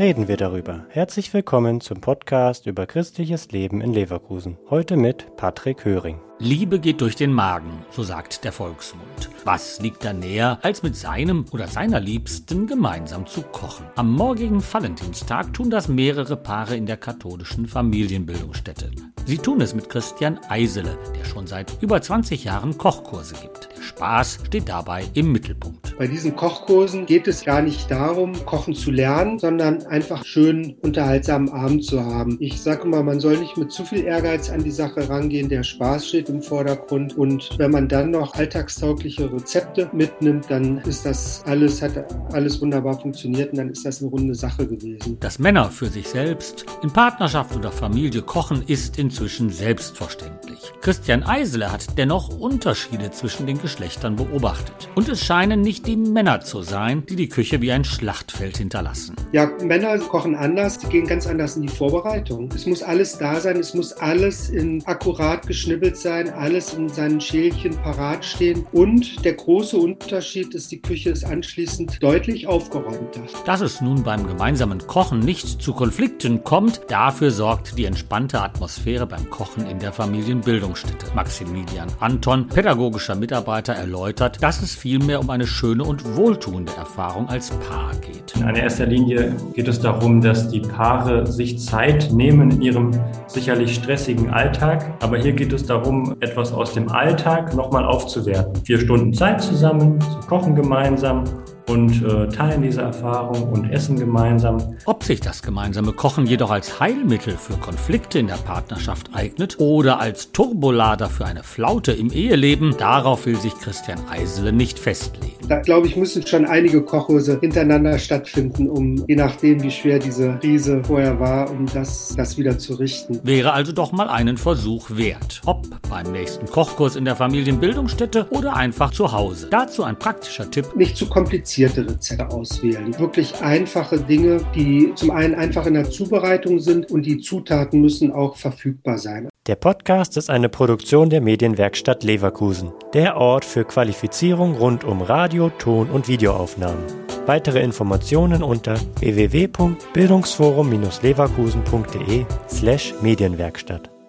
reden wir darüber. Herzlich willkommen zum Podcast über christliches Leben in Leverkusen. Heute mit Patrick Höring. Liebe geht durch den Magen, so sagt der Volksmund. Was liegt da näher, als mit seinem oder seiner Liebsten gemeinsam zu kochen? Am morgigen Valentinstag tun das mehrere Paare in der katholischen Familienbildungsstätte. Sie tun es mit Christian Eisele, der schon seit über 20 Jahren Kochkurse gibt. Der Spaß steht dabei im Mittelpunkt. Bei diesen Kochkursen geht es gar nicht darum, kochen zu lernen, sondern einfach schön unterhaltsamen Abend zu haben. Ich sage mal, man soll nicht mit zu viel Ehrgeiz an die Sache rangehen. Der Spaß steht im Vordergrund. Und wenn man dann noch alltagstaugliche Rezepte mitnimmt, dann ist das alles, hat alles wunderbar funktioniert und dann ist das eine runde Sache gewesen. Dass Männer für sich selbst in Partnerschaft oder Familie kochen, ist inzwischen selbstverständlich. Christian Eisele hat dennoch Unterschiede zwischen den Geschlechtern beobachtet. Und es scheinen nicht die Männer zu sein, die die Küche wie ein Schlachtfeld hinterlassen. Ja, Männer kochen anders, die gehen ganz anders in die Vorbereitung. Es muss alles da sein, es muss alles in akkurat geschnibbelt sein sein, alles in seinen Schälchen parat stehen. Und der große Unterschied ist, die Küche ist anschließend deutlich aufgeräumter. Dass es nun beim gemeinsamen Kochen nicht zu Konflikten kommt, dafür sorgt die entspannte Atmosphäre beim Kochen in der Familienbildungsstätte. Maximilian Anton, pädagogischer Mitarbeiter, erläutert, dass es vielmehr um eine schöne und wohltuende Erfahrung als Paar geht. In erster Linie geht es darum, dass die Paare sich Zeit nehmen in ihrem sicherlich stressigen Alltag. Aber hier geht es darum, etwas aus dem Alltag nochmal aufzuwerten. Vier Stunden Zeit zusammen, sie kochen gemeinsam und äh, teilen diese Erfahrung und essen gemeinsam. Ob sich das gemeinsame Kochen jedoch als Heilmittel für Konflikte in der Partnerschaft eignet oder als Turbolader für eine Flaute im Eheleben, darauf will sich Christian Eisele nicht festlegen. Da glaube ich, müssen schon einige Kochhäuser hintereinander stattfinden, um je nachdem, wie schwer diese Krise vorher war, um das, das wieder zu richten. Wäre also doch mal einen Versuch wert. Ob beim nächsten Kochkurs in der Familienbildungsstätte oder einfach zu Hause. Dazu ein praktischer Tipp. Nicht zu kompliziert komplizierte Rezepte auswählen. Wirklich einfache Dinge, die zum einen einfach in der Zubereitung sind und die Zutaten müssen auch verfügbar sein. Der Podcast ist eine Produktion der Medienwerkstatt Leverkusen, der Ort für Qualifizierung rund um Radio, Ton und Videoaufnahmen. Weitere Informationen unter www.bildungsforum-leverkusen.de slash Medienwerkstatt.